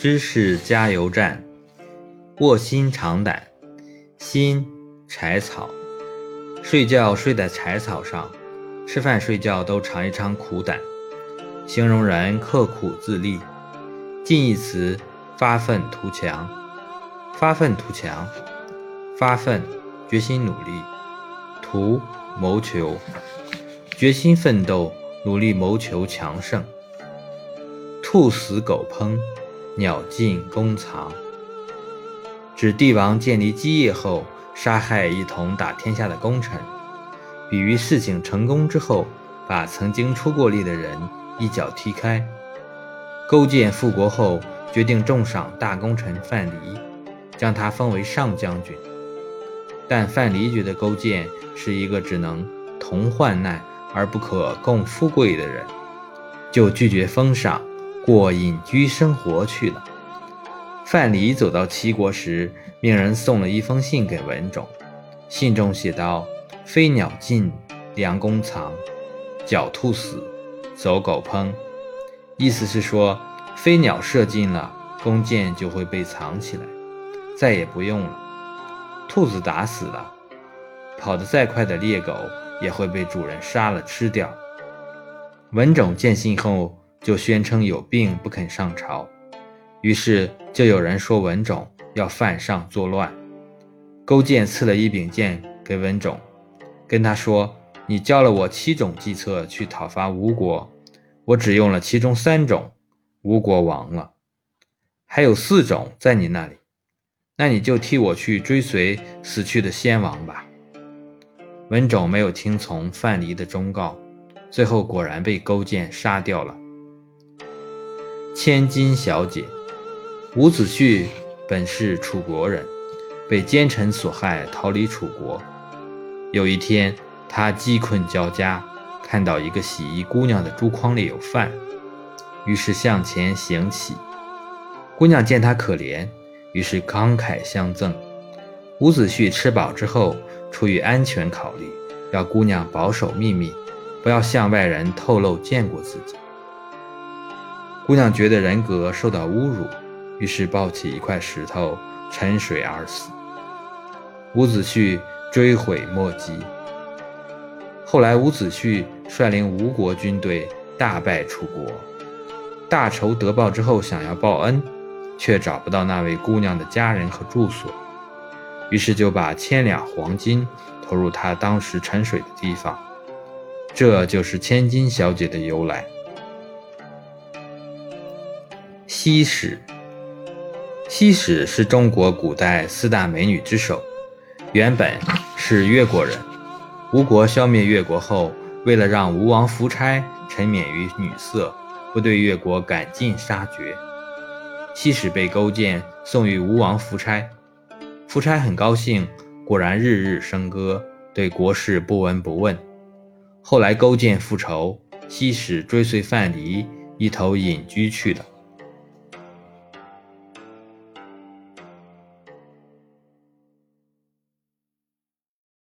知识加油站，卧薪尝胆。薪，柴草。睡觉睡在柴草上，吃饭睡觉都尝一尝苦胆，形容人刻苦自立。近义词：发愤图强。发愤图强，发愤，决心努力；图，谋求，决心奋斗，努力谋求强盛。兔死狗烹。鸟尽弓藏，指帝王建立基业后，杀害一同打天下的功臣，比喻事情成功之后，把曾经出过力的人一脚踢开。勾践复国后，决定重赏大功臣范蠡，将他封为上将军。但范蠡觉得勾践是一个只能同患难而不可共富贵的人，就拒绝封赏。过隐居生活去了。范蠡走到齐国时，命人送了一封信给文种，信中写道：“飞鸟尽，良弓藏；狡兔死，走狗烹。”意思是说，飞鸟射尽了，弓箭就会被藏起来，再也不用了；兔子打死了，跑得再快的猎狗也会被主人杀了吃掉。文种见信后。就宣称有病不肯上朝，于是就有人说文种要犯上作乱。勾践赐了一柄剑给文种，跟他说：“你教了我七种计策去讨伐吴国，我只用了其中三种，吴国亡了，还有四种在你那里，那你就替我去追随死去的先王吧。”文种没有听从范蠡的忠告，最后果然被勾践杀掉了。千金小姐伍子胥本是楚国人，被奸臣所害，逃离楚国。有一天，他饥困交加，看到一个洗衣姑娘的竹筐里有饭，于是向前行乞。姑娘见他可怜，于是慷慨相赠。伍子胥吃饱之后，出于安全考虑，要姑娘保守秘密，不要向外人透露见过自己。姑娘觉得人格受到侮辱，于是抱起一块石头沉水而死。伍子胥追悔莫及。后来，伍子胥率领吴国军队大败楚国，大仇得报之后，想要报恩，却找不到那位姑娘的家人和住所，于是就把千两黄金投入她当时沉水的地方。这就是千金小姐的由来。西史，西史是中国古代四大美女之首，原本是越国人。吴国消灭越国后，为了让吴王夫差沉湎于女色，不对越国赶尽杀绝，西史被勾践送与吴王夫差。夫差很高兴，果然日日笙歌，对国事不闻不问。后来勾践复仇，西史追随范蠡一头隐居去了。